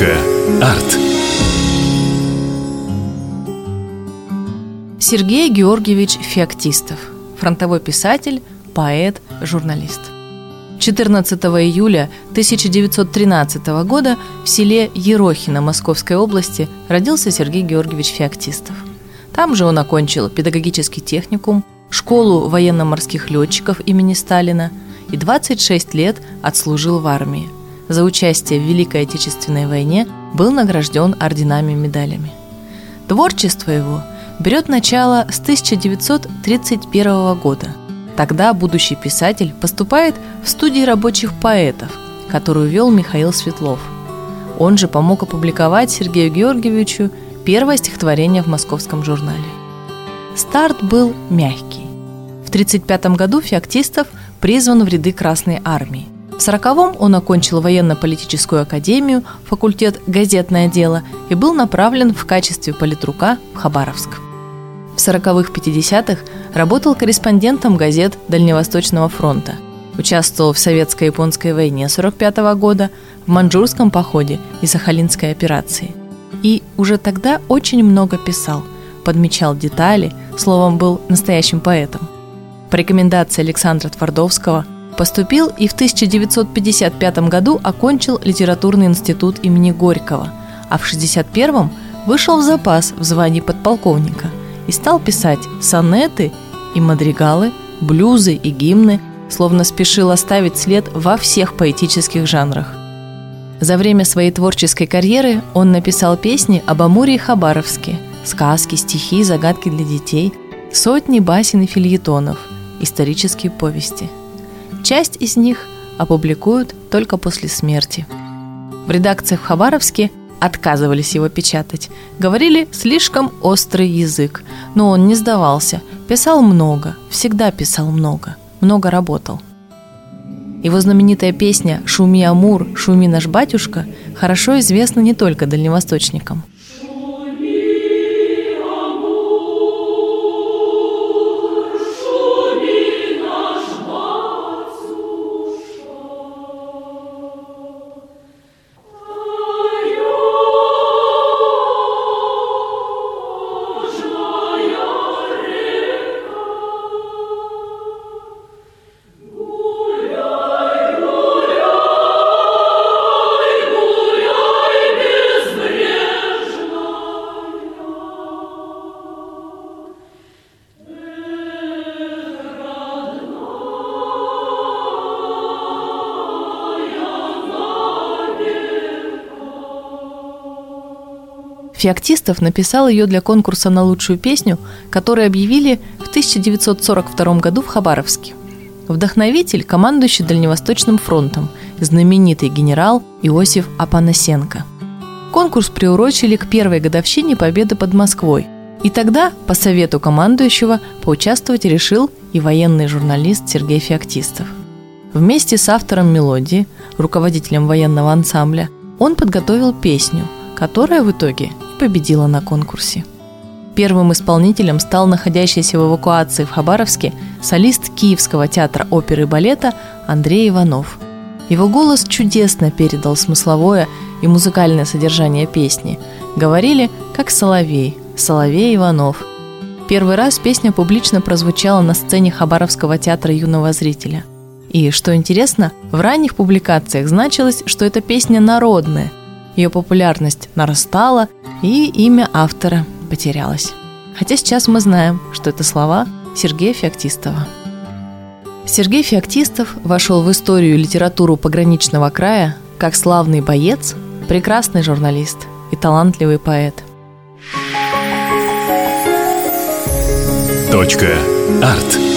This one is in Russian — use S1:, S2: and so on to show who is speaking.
S1: Арт.
S2: Сергей Георгиевич Феоктистов. Фронтовой писатель, поэт, журналист. 14 июля 1913 года в селе Ерохино Московской области родился Сергей Георгиевич Феоктистов. Там же он окончил педагогический техникум, школу военно-морских летчиков имени Сталина и 26 лет отслужил в армии. За участие в Великой Отечественной войне был награжден орденами и медалями. Творчество его берет начало с 1931 года – Тогда будущий писатель поступает в студии рабочих поэтов, которую вел Михаил Светлов. Он же помог опубликовать Сергею Георгиевичу первое стихотворение в московском журнале. Старт был мягкий. В 1935 году Феоктистов призван в ряды Красной Армии. В 1940-м он окончил военно-политическую академию, факультет «Газетное дело» и был направлен в качестве политрука в Хабаровск. В 40-х-50-х работал корреспондентом газет Дальневосточного фронта. Участвовал в советско-японской войне 45 -го года, в Манчжурском походе и Сахалинской операции. И уже тогда очень много писал, подмечал детали, словом, был настоящим поэтом. По рекомендации Александра Твардовского поступил и в 1955 году окончил литературный институт имени Горького, а в 1961 вышел в запас в звании подполковника – и стал писать сонеты и мадригалы, блюзы и гимны, словно спешил оставить след во всех поэтических жанрах. За время своей творческой карьеры он написал песни об Амуре и Хабаровске, сказки, стихи, загадки для детей, сотни басен и фильетонов, исторические повести. Часть из них опубликуют только после смерти. В редакциях в Хабаровске отказывались его печатать. Говорили слишком острый язык, но он не сдавался. Писал много, всегда писал много, много работал. Его знаменитая песня «Шуми, Амур, шуми, наш батюшка» хорошо известна не только дальневосточникам – Феоктистов написал ее для конкурса на лучшую песню, который объявили в 1942 году в Хабаровске. Вдохновитель – командующий Дальневосточным фронтом, знаменитый генерал Иосиф Апанасенко. Конкурс приурочили к первой годовщине победы под Москвой. И тогда, по совету командующего, поучаствовать решил и военный журналист Сергей Феоктистов. Вместе с автором мелодии, руководителем военного ансамбля, он подготовил песню, которая в итоге победила на конкурсе. Первым исполнителем стал находящийся в эвакуации в Хабаровске солист Киевского театра оперы и балета Андрей Иванов. Его голос чудесно передал смысловое и музыкальное содержание песни. Говорили, как Соловей, Соловей Иванов. Первый раз песня публично прозвучала на сцене Хабаровского театра юного зрителя. И, что интересно, в ранних публикациях значилось, что эта песня народная – ее популярность нарастала, и имя автора потерялось. Хотя сейчас мы знаем, что это слова Сергея Феоктистова. Сергей Феоктистов вошел в историю и литературу пограничного края как славный боец, прекрасный журналист и талантливый поэт.
S1: Точка. Арт.